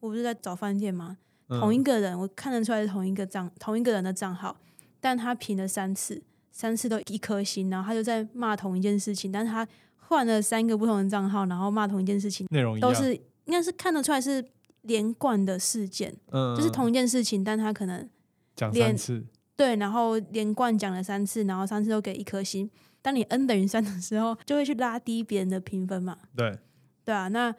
我不是在找饭店吗？嗯同一个人，我看得出来是同一个账，同一个人的账号，但他评了三次，三次都一颗星，然后他就在骂同一件事情，但是他换了三个不同的账号，然后骂同一件事情，内容，都是应该是看得出来是连贯的事件，嗯，就是同一件事情，但他可能讲连三次，对，然后连贯讲了三次，然后三次都给一颗星。当你 n 等于三的时候，就会去拉低别人的评分嘛，对，对啊，那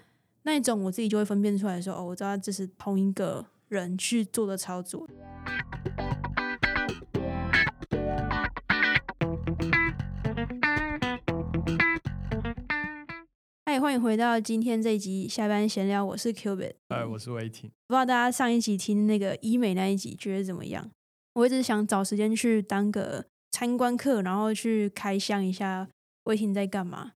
那一种我自己就会分辨出来说，哦，我知道这是同一个人去做的操作。嗨，欢迎回到今天这一集下班闲聊，我是 Qbit。哎，我是魏婷，不知道大家上一集听那个医美那一集觉得怎么样？我一直想找时间去当个参观客，然后去开箱一下魏婷在干嘛，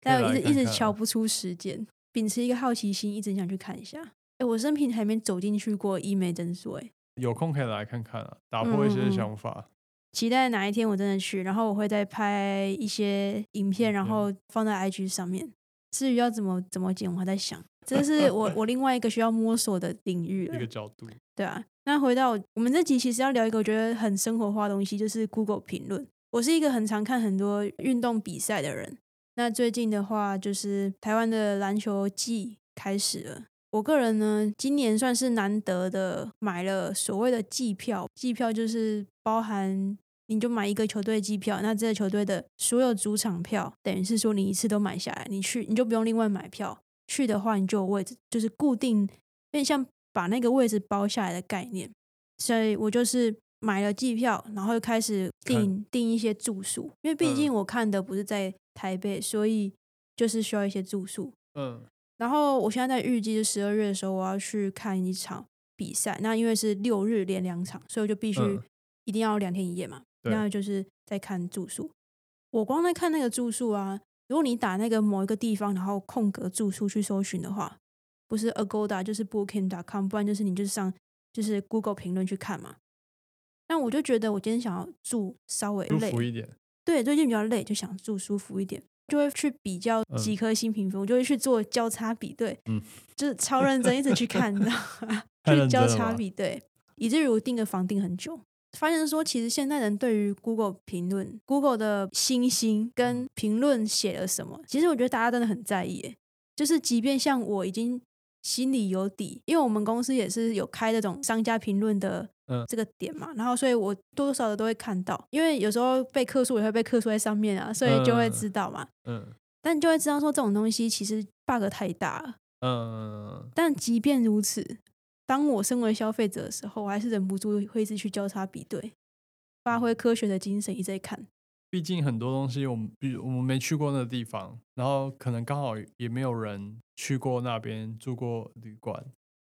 但我一直一直可以来看看啊瞧不出时间。秉持一个好奇心，一直想去看一下。哎，我生平还没走进去过医美诊所，哎，有空可以来看看啊，打破一些想法。期待哪一天我真的去，然后我会再拍一些影片，然后放在 IG 上面。至于要怎么怎么剪，我还在想，这是我 我另外一个需要摸索的领域了一个。角度，对啊，那回到我们这集，其实要聊一个我觉得很生活化的东西，就是 Google 评论。我是一个很常看很多运动比赛的人。那最近的话，就是台湾的篮球季开始了。我个人呢，今年算是难得的买了所谓的季票，季票就是包含你就买一个球队季票，那这个球队的所有主场票，等于是说你一次都买下来，你去你就不用另外买票。去的话，你就有位置，就是固定，有点像把那个位置包下来的概念。所以我就是买了机票，然后又开始订订一些住宿，因为毕竟嗯我看的不是在台北，所以就是需要一些住宿。嗯，然后我现在在预计是十二月的时候，我要去看一场比赛。那因为是六日连两场，所以我就必须嗯一定要两天一夜嘛。对那就是在看住宿。我光在看那个住宿啊，如果你打那个某一个地方，然后空格住宿去搜寻的话，不是 Agoda 就是 Booking.com，不然就是你就是上就是 Google 评论去看嘛。那我就觉得我今天想要住稍微舒累，服一点。对，最近比较累，就想住舒服一点，就会去比较嗯几颗星评分，我就会去做交叉比对，嗯。就是超认真，一直去看，你知道吗？去交叉比对，以至于我订个房订很久，发现说其实现代人对于 Google 评论、Google 的星星跟评论写了什么，其实我觉得大家真的很在意，就是即便像我已经心里有底，因为我们公司也是有开这种商家评论的嗯。这个点嘛，然后所以我多多少少都会看到，因为有时候被客诉也会被客诉在上面啊，所以就会嗯。知道嘛。嗯。但你就会知道说这种东西其实 bug 太大了。嗯，但即便如此，当我身为消费者的时候，我还是忍不住会一直去交叉比对，发挥科学的精神，一直在看。毕竟很多东西我们，比如我们没去过那个地方，然后可能刚好也没有人去过那边住过旅馆，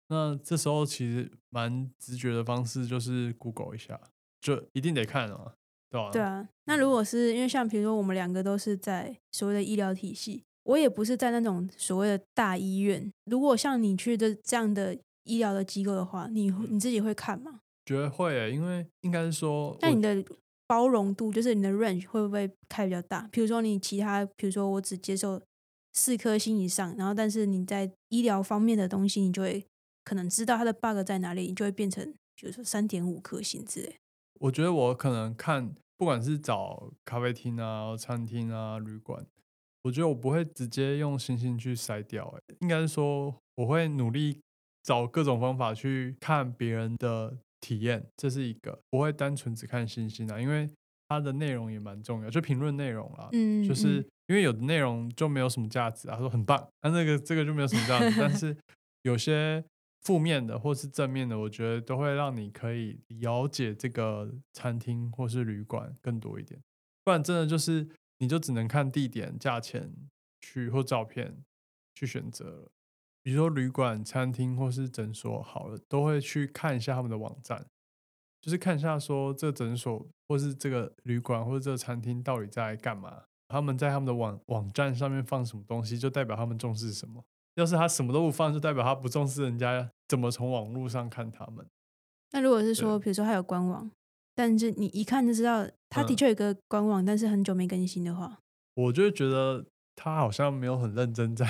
那这时候其实蛮直觉的方式就是 Google 一下，就一定得看啊，对吧、对啊，那如果是因为像比如说我们两个都是在所谓的医疗体系，我也不是在那种所谓的大医院。如果像你去的这样的医疗的机构的话，你你自己会看吗？觉得会耶，因为应该是说，那你的包容度，就是你的 range 会不会开比较大？比如说你其他，比如说我只接受四颗星以上，然后但是你在医疗方面的东西，你就会可能知道它的 bug 在哪里，你就会变成比如说三点五颗星之类。我觉得我可能看，不管是找咖啡厅啊、餐厅啊、旅馆，我觉得我不会直接用星星去筛掉、欸，应该是说我会努力找各种方法去看别人的体验，这是一个不会单纯只看星星啊，因为它的内容也蛮重要，就评论内容啦，嗯，就是嗯因为有的内容就没有什么价值啊，他说很棒，那、那个这个就没有什么价值，但是有些负面的或是正面的，我觉得都会让你可以了解这个餐厅或是旅馆更多一点，不然真的就是你就只能看地点、价钱去或照片去选择了。比如说旅馆、餐厅或是诊所，好了，都会去看一下他们的网站，就是看一下说这个诊所或是这个旅馆或者这个餐厅到底在干嘛。他们在他们的网网站上面放什么东西，就代表他们重视什么。要是他什么都不放，就代表他不重视人家怎么从网络上看他们。那如果是说，比如说还有官网，但是你一看就知道他的嗯确有个官网，但是很久没更新的话，我就会觉得他好像没有很认真在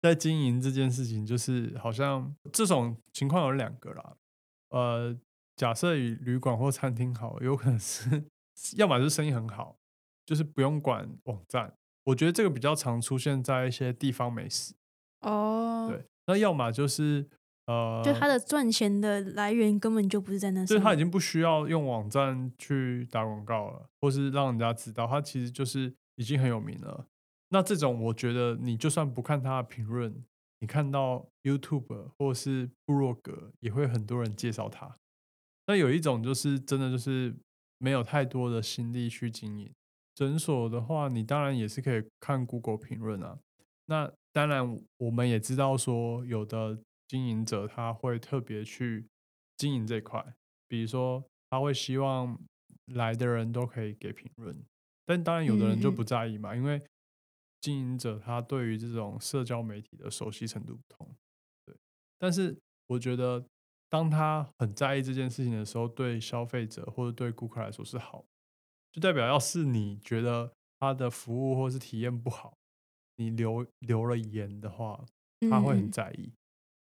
在经营这件事情，就是好像这种情况有两个啦。呃，假设以旅馆或餐厅好，有可能是 要么是生意很好，就是不用管网站。我觉得这个比较常出现在一些地方美食。哦，对，那要么就是呃，就他的赚钱的来源根本就不是在那就是他已经不需要用网站去打广告了，或是让人家知道，他其实就是已经很有名了。那这种我觉得，你就算不看他的评论，你看到 YouTube 或是部落格，也会很多人介绍他。那有一种就是真的就是没有太多的心力去经营诊所的话，你当然也是可以看 Google 评论啊。那当然我们也知道说，有的经营者他会特别去经营这块，比如说他会希望来的人都可以给评论，但当然有的人就不在意嘛，因为。经营者他对于这种社交媒体的熟悉程度不同，对，但是我觉得当他很在意这件事情的时候，对消费者或者对顾客来说是好，就代表要是你觉得他的服务或是体验不好，你留留了言的话，他会很在意，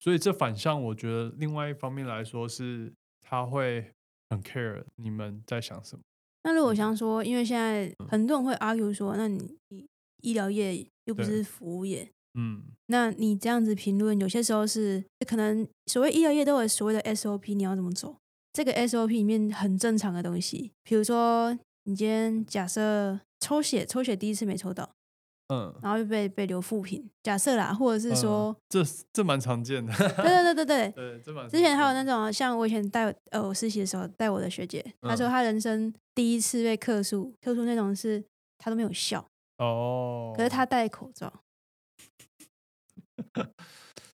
所以这反向我觉得另外一方面来说是他会很 care 你们在想什么。那如果想说，因为现在很多人会 argue 说，那你你。医疗业又不是服务业，嗯，那你这样子评论，有些时候是可能所谓医疗业都有所谓的 SOP，你要怎么走？这个 SOP 里面很正常的东西，比如说你今天假设抽血，抽血第一次没抽到，嗯，然后又被被留负品，假设啦，或者是说这这蛮常见的，对对对对对对，这蛮之前还有那种像我以前带呃我实习的时候带我的学姐，她说她人生第一次被客诉，客诉那种是她都没有笑。哦，可是他戴口罩，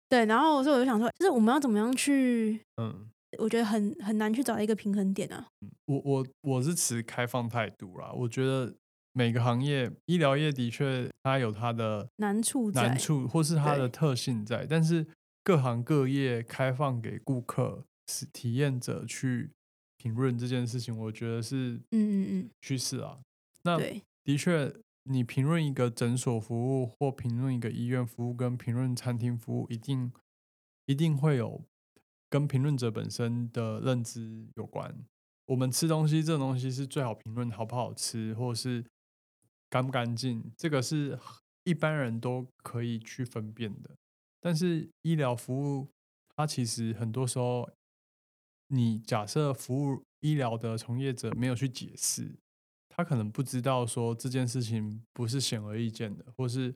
对，然后所以我就想说，就是我们要怎么样去，嗯，我觉得很很难去找一个平衡点啊。我我我是持开放态度啦，我觉得每个行业，医疗业的确它有它的难处难处，或是它的特性在，但是各行各业开放给顾客、是体验者去评论这件事情，我觉得是嗯嗯嗯趋势啊。那对，的确。你评论一个诊所服务，或评论一个医院服务，跟评论餐厅服务，一定一定会有跟评论者本身的认知有关。我们吃东西这种东西是最好评论好不好吃，或是干不干净，这个是一般人都可以去分辨的。但是医疗服务，它其实很多时候，你假设服务医疗的从业者没有去解释。他可能不知道说这件事情不是显而易见的，或是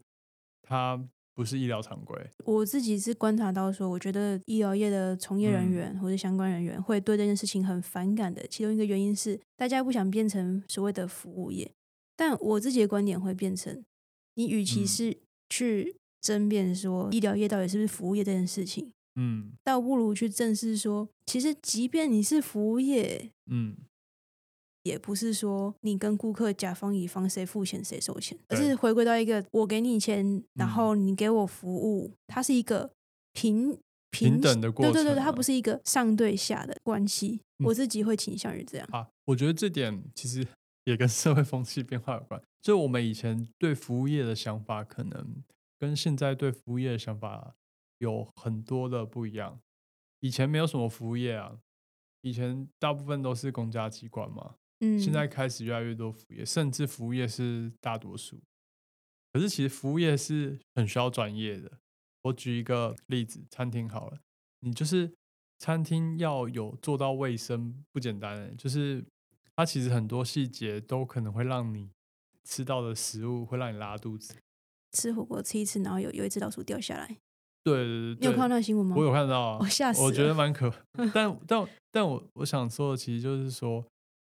他不是医疗常规。我自己是观察到说，我觉得医疗业的从业人员或者相关人员会对这件事情很反感的。其中一个原因是大家不想变成所谓的服务业，但我自己的观点会变成，你与其是去争辩说医疗业到底是不是服务业这件事情，嗯，倒不如去正视说，其实即便你是服务业，嗯。也不是说你跟顾客甲方乙方谁付钱谁收钱，而是回归到一个我给你钱，然后你给我服务，它是一个平平等的过程。对对对，它不是一个上对下的关系。我自己会倾向于这样啊。我觉得这点其实也跟社会风气变化有关。就我们以前对服务业的想法，可能跟现在对服务业的想法有很多的不一样。以前没有什么服务业啊，以前大部分都是公家机关嘛。现在开始越来越多服务业，甚至服务业是大多数。可是其实服务业是很需要专业的。我举一个例子，餐厅好了，你就是餐厅要有做到卫生不简单，就是它其实很多细节都可能会让你吃到的食物会让你拉肚子。吃火锅吃一次，然后有有一只老鼠掉下来。对对对，你有看到那个新闻吗？我有看到啊，我吓死，我觉得蛮可。但但但我我想说的，其实就是说。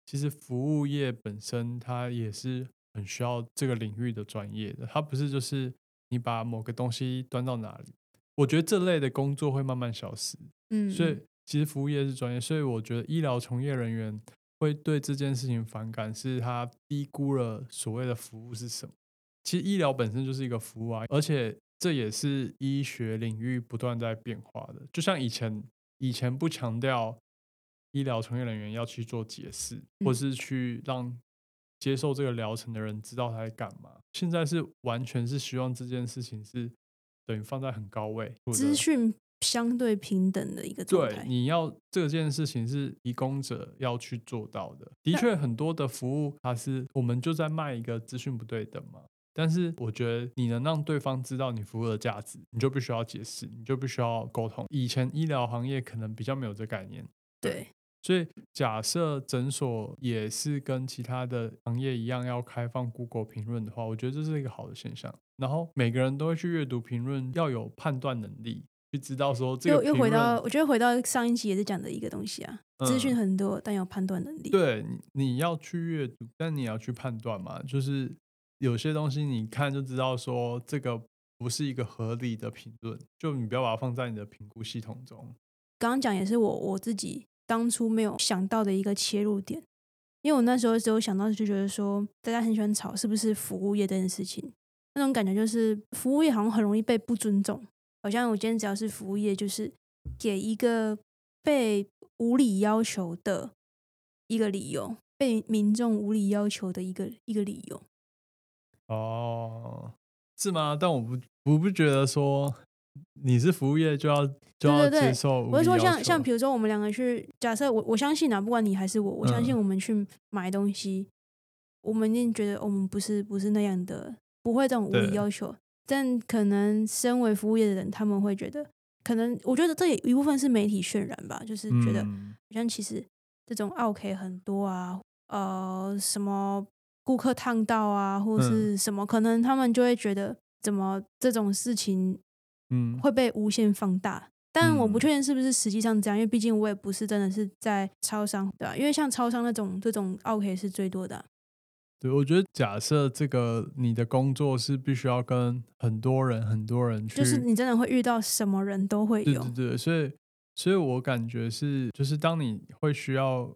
其实服务业本身，它也是很需要这个领域的专业的。它不是就是你把某个东西端到哪里，我觉得这类的工作会慢慢消失。嗯，所以其实服务业是专业，所以我觉得医疗从业人员会对这件事情反感，是他低估了所谓的服务是什么。其实医疗本身就是一个服务啊，而且这也是医学领域不断在变化的。就像以前，以前不强调。医疗从业人员要去做解释，或是去让接受这个疗程的人知道他在干嘛。现在是完全是希望这件事情是等于放在很高位，资讯相对平等的一个状态。对，你要这件事情是提供者要去做到的。的确，很多的服务它是我们就在卖一个资讯不对等嘛。但是我觉得你能让对方知道你服务的价值，你就必须要解释，你就必须要沟通。以前医疗行业可能比较没有这概念，对。所以假设诊所也是跟其他的行业一样要开放 Google 评论的话，我觉得这是一个好的现象。然后每个人都会去阅读评论，要有判断能力，去知道说这个。又又回到，我觉得回到上一集也是讲的一个东西啊，资讯很多，但有判断能力。对，你要去阅读，但你要去判断嘛，就是。有些东西你看就知道，说这个不是一个合理的评论，就你不要把它放在你的评估系统中。刚刚讲也是我我自己当初没有想到的一个切入点，因为我那时候只有想到就觉得说，大家很喜欢吵是不是服务业这件事情，那种感觉就是服务业好像很容易被不尊重，好像我今天只要是服务业，就是给一个被无理要求的一个理由，被民众无理要求的一个一个理由。哦，是吗？但我不，我不觉得说你是服务业就要就要接受。我是说，像像比如说，我们两个去假设，我我相信啊，不管你还是我，我相信我们去买东西，我们一定觉得我们不是不是那样的，不会这种无理要求。但可能身为服务业的人，他们会觉得，可能我觉得这也一部分是媒体渲染吧，就是觉得好像其实这种 OK 很多啊，呃，什么。顾客烫到啊，或者是什么，可能他们就会觉得怎么这种事情，嗯，会被无限放大。但我不确定是不是实际上这样，因为毕竟我也不是真的是在超商，对吧？因为像超商那种这种 OK 是最多的。对，我觉得假设这个你的工作是必须要跟很多人、很多人去，就是你真的会遇到什么人都会有。对对对，所以所以我感觉是，就是当你会需要。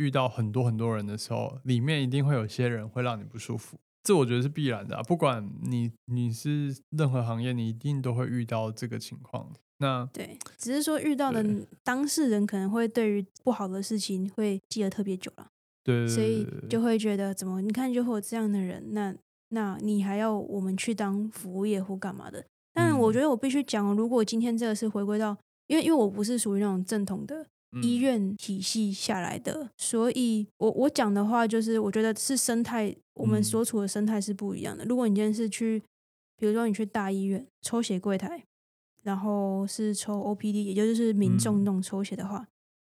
遇到很多很多人的时候，里面一定会有些人会让你不舒服，这我觉得是必然的。啊不管你你是任何行业，你一定都会遇到这个情况。那对，只是说遇到的当事人可能会对于不好的事情会记得特别久了。对，所以就会觉得怎么你看就会有这样的人，那那你还要我们去当服务业或干嘛的？但我觉得我必须讲，如果今天这个是回归到，因为因为我不是属于那种正统的。医院体系下来的，所以我我讲的话就是，我觉得是生态，我们所处的生态是不一样的。如果你今天是去，比如说你去大医院抽血柜台，然后是抽 OPD，也就是民众那种抽血的话，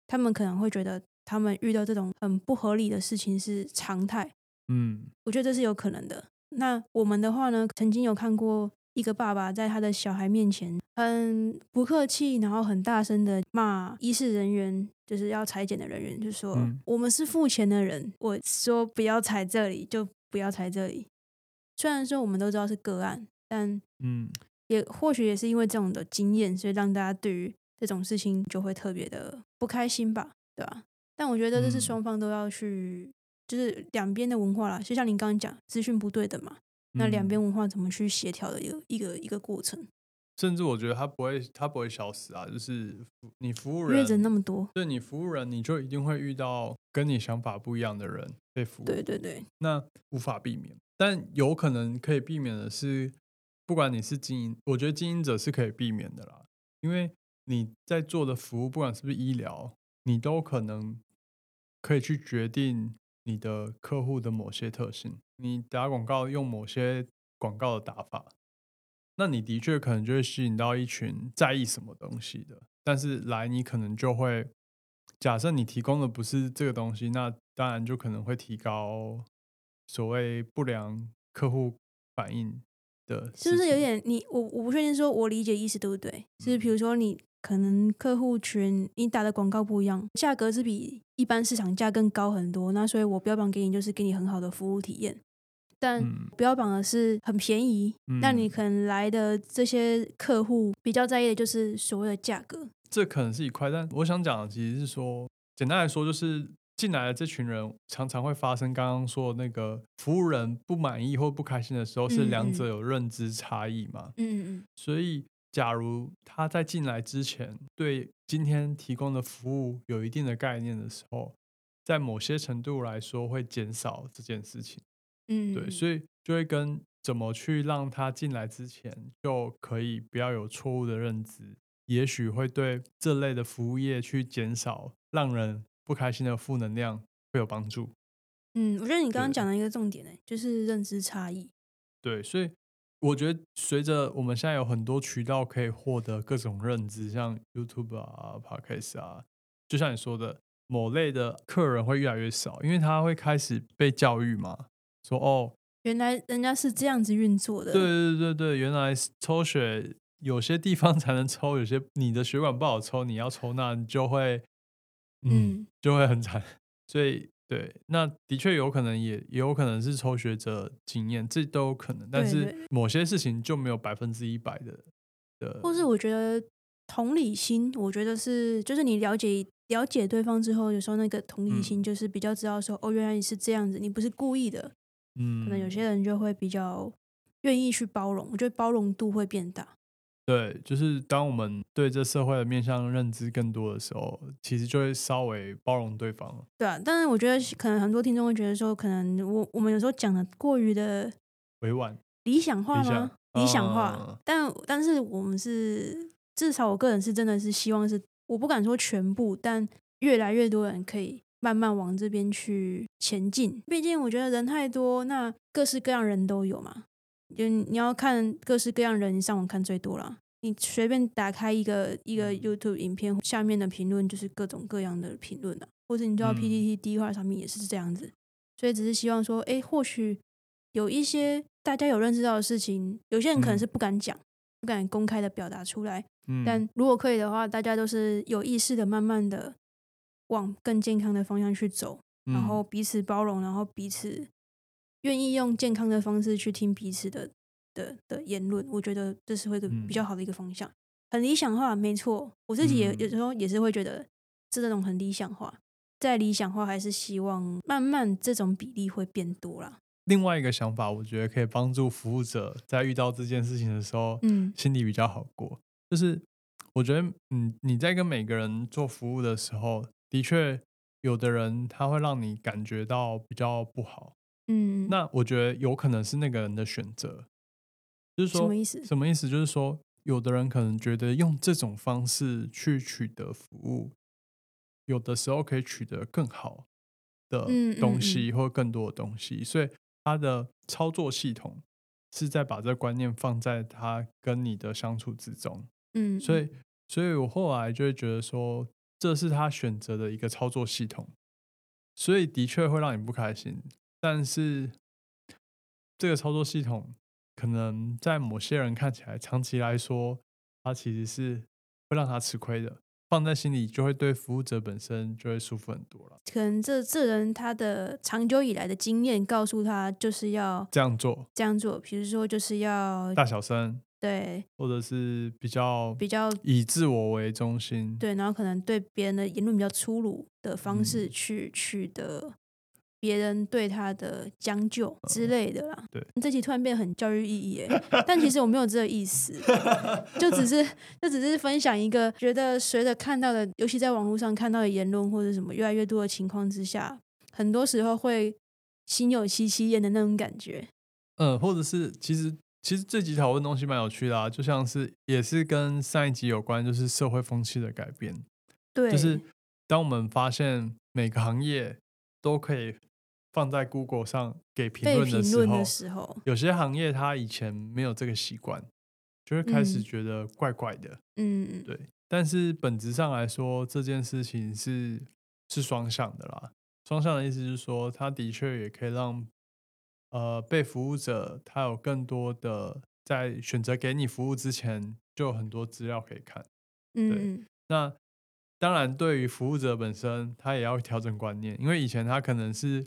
他们可能会觉得他们遇到这种很不合理的事情是常态。嗯，我觉得这是有可能的。那我们的话呢，曾经有看过。一个爸爸在他的小孩面前很不客气，然后很大声的骂医事人员，就是要裁剪的人员，就说我们是付钱的人，我说不要裁这里就不要裁这里。虽然说我们都知道是个案，但嗯，也或许也是因为这种的经验，所以让大家对于这种事情就会特别的不开心吧，对吧？但我觉得这是双方都要去，就是两边的文化啦，就像您刚刚讲，资讯不对的嘛。那两边文化怎么去协调的一个一个一个过程？甚至我觉得它不会，它不会消失啊。就是你服务人，人那么多，对你服务人，你就一定会遇到跟你想法不一样的人被服务。对对对，那无法避免。但有可能可以避免的是，不管你是经营，我觉得经营者是可以避免的啦。因为你在做的服务，不管是不是医疗，你都可能可以去决定。你的客户的某些特性，你打广告用某些广告的打法，那你的确可能就会吸引到一群在意什么东西的。但是来你可能就会假设你提供的不是这个东西，那当然就可能会提高所谓不良客户反应的。是不是有点你我我不确定说我理解意思对不对？就是比如说你。可能客户群你打的广告不一样，价格是比一般市场价更高很多，那所以我标榜给你就是给你很好的服务体验，但标榜的是很便宜，那你可能来的这些客户比较在意的就是所谓的价格。这可能是一块，但我想讲的其实是说，简单来说就是进来的这群人常常会发生刚刚说那个服务人不满意或不开心的时候，是两者有认知差异嘛？嗯嗯嗯，所以。假如他在进来之前对今天提供的服务有一定的概念的时候，在某些程度来说会减少这件事情。嗯，对，所以就会跟怎么去让他进来之前就可以不要有错误的认知，也许会对这类的服务业去减少让人不开心的负能量会有帮助。嗯，我觉得你刚刚对讲的一个重点呢，就是认知差异。对，所以我觉得随着我们现在有很多渠道可以获得各种认知，像 YouTube 啊、Podcast 啊，就像你说的，某类的客人会越来越少，因为他会开始被教育嘛，说哦，原来人家是这样子运作的。对对对对，原来抽血有些地方 才能抽，有些你的血管不好抽，你要抽那你就会，嗯，嗯就会很惨。所以对，那的确有可能也也有可能是抽血者经验，这都有可能。但是某些事情就没有百分之一百的的，或是我觉得同理心，我觉得是就是你了解了解对方之后，有时候那个同理嗯心就是比较知道说，哦，原来你是这样子，你不是故意的。嗯，可能有些人就会比较愿意去包容，我觉得包容度会变大。对，就是当我们对这社会的面向认知更多的时候，其实就会稍微包容对方。对啊，但是我觉得可能很多听众会觉得说，可能我我们有时候讲的过于的委婉，理想化吗？理想化，嗯但但是我们是至少我个人是真的是希望是，我不敢说全部，但越来越多人可以慢慢往这边去前进。毕竟我觉得人太多，那各式各样人都有嘛。就你要看各式各样人，你上网看最多了。你随便打开一个一个嗯 YouTube 影片，下面的评论就是各种各样的评论啊，或者你到嗯 PPT 第一块上面也是这样子。所以只是希望说，哎，或许有一些大家有认识到的事情，有些人可能嗯是不敢讲，不敢公开的表达出来。嗯，但如果可以的话，大家都是有意识的，慢慢的往更健康的方向去走，然后嗯彼此包容，然后彼此愿意用健康的方式去听彼此的的的言论，我觉得这是会一个比较嗯好的一个方向。很理想化，没错，我自己也有嗯时候也是会觉得是这种很理想化。再理想化，还是希望慢慢这种比例会变多啦。另外一个想法，我觉得可以帮助服务者在遇到这件事情的时候，嗯心里比较好过。就是我觉得，嗯，你在跟每个人做服务的时候，的确有的人他会让你感觉到比较不好。嗯，那我觉得有可能是那个人的选择，就是说什么意思？什么意思？就是说，有的人可能觉得用这种方式去取得服务，有的时候可以取得更好的东西或更多的东西，所以他的操作系统是在把这个观念放在他跟你的相处之中。嗯，所以，所以我后来就会觉得说，这是他选择的一个操作系统，所以的确会让你不开心。但是，这个操作系统可能在某些人看起来，长期来说，它其实是会让他吃亏的。放在心里，就会对服务者本身就会舒服很多了。可能这这人他的长久以来的经验告诉他，就是要这样做，这样做。比如说，就是要大小声，对或者是比较比较以自我为中心，对，然后可能对别人的言论比较粗鲁的方式嗯去取得别人对他的将就之类的啦。嗯对，这期突然变得很教育意义耶，但其实我没有这个意思，就只是就只是分享一个觉得随着看到的，尤其在网络上看到的言论或者什么越来越多的情况之下，很多时候会心有戚戚焉的那种感觉。嗯，或者是其实其实这集讨论东西蛮有趣的啊，就像是也是跟上一集有关，就是社会风气的改变，对，就是当我们发现每个行业都可以放在 Google 上给评被论的时候有些行业它以前没有这个习惯，就会开始嗯觉得怪怪的，嗯，对。但是本质上来说，这件事情是是双向的啦。双向的意思是说，它的确也可以让呃被服务者他有更多的在选择给你服务之前，就有很多资料可以看。嗯嗯那当然，对于服务者本身，他也要调整观念，因为以前他可能是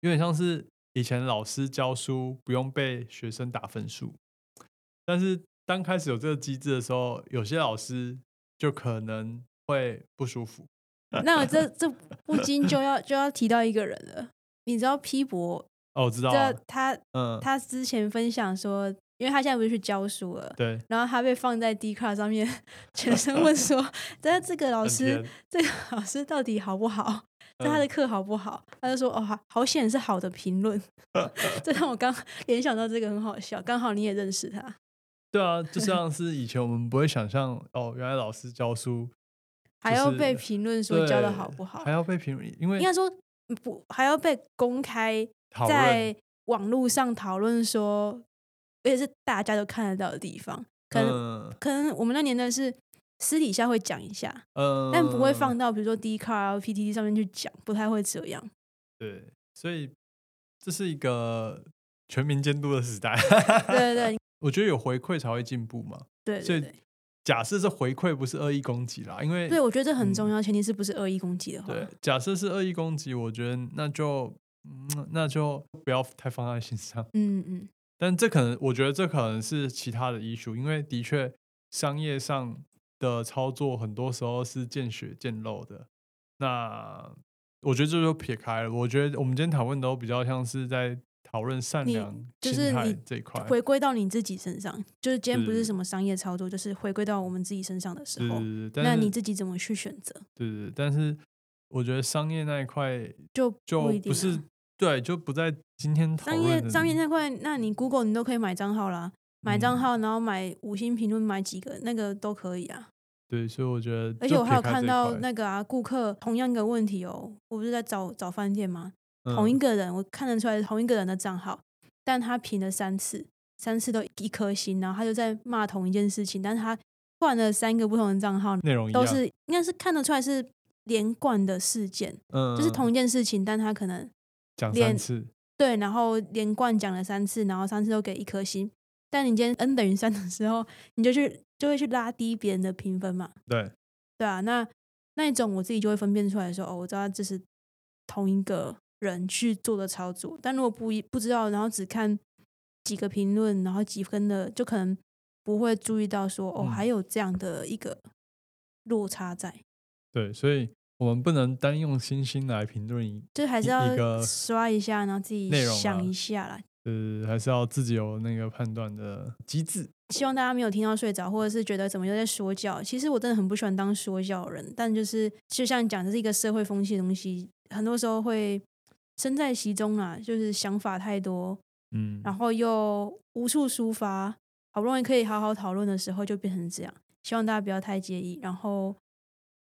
有点像是以前老师教书不用被学生打分数，但是当开始有这个机制的时候，有些老师就可能会不舒服。那我这这不禁就要就要提到一个人了，你知道 P 博哦，我知道啊，这他嗯，他之前分享说，因为他现在不是去教书了，对，然后他被放在 D 卡上面，全身 问说，但是这个老师这个老师到底好不好？那他嗯的课好不好？他就说哦，好好险是好的评论，这让我刚联想到这个很好笑，刚好你也认识他，对啊，就像是以前我们不会想象哦，原来老师教书还要被评论说教的好不好还？要被评论，因为应该说嗯不还要被公开在网络上讨论说，而且是大家都看得到的地方，可能、嗯可能我们那年代是私底下会讲一下，嗯，但不会放到比如说 D 卡啊、PTT 上面去讲，不太会这样。对，所以这是一个全民监督的时代。对对对 我觉得有回馈才会进步嘛。对所以假设是回馈，不是恶意攻击啦，因为对我觉得这很重嗯要，前提是不是恶意攻击的话。对，假设是恶意攻击，我觉得那就嗯，那就不要太放在心上。嗯嗯，但这可能，我觉得这可能是其他的 issue，因为的确商业上的操作很多时候是见血见肉的。那我觉得这就撇开了。我觉得我们今天讨论都比较像是在讨论善良就是你这一块。回归到你自己身上，就是今天不是是什么商业操作，就是回归到我们自己身上的时候，那你自己怎么去选择，对对对，但是我觉得商业那一块就就不是对，就不在今天讨商业商业那块，那你 Google 你都可以买账号啦，买账嗯号，然后买五星评论，买几个那个都可以啊。对，所以我觉得，而且我还有看到那个啊，顾客同样一个问题哦，我不是在找找饭店吗？同一嗯个人，我看得出来是同一个人的账号，但他评了三次，三次都一颗星，然后他就在骂同一件事情，但是他换了三个不同的账号，内容都是应该是看得出来是连贯的事件，嗯，就是同一件事情，但他可能讲连三次，对，然后连贯讲了三次，然后三次都给一颗星。但你今天 n 等于三的时候，你就去就会去拉低别人的评分嘛，对，对啊，那那一种我自己就会分辨出来说，哦，我知道这是同一个人去做的操作。但如果不一不知道，然后只看几个评论，然后几分的，就可能不会注意到说，哦，嗯。还有这样的一个落差在，对，所以我们不能单用星星来评论就还是要个刷一下，然后自己内容想啊一下啦。呃，还是要自己有那个判断的机制。希望大家没有听到睡着，或者是觉得怎么又在说教。其实我真的很不喜欢当说教的人，但就是就像讲，这是一个社会风气的东西，很多时候会身在其中啦，就是想法太多，嗯，然后又无处抒发，好不容易可以好好讨论的时候，就变成这样。希望大家不要太介意，然后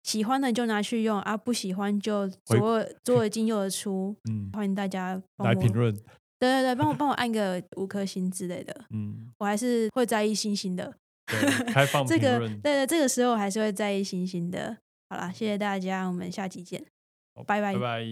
喜欢的就拿去用啊，不喜欢就左耳 左耳进右耳出。嗯，欢迎大家来评，论，对对对，帮我 帮我按个五颗星之类的，嗯，我还是会在意星星的。对，开放这个对对，这个时候还是会在意星星的。好啦，谢谢大家，我们下期见，好拜拜拜拜。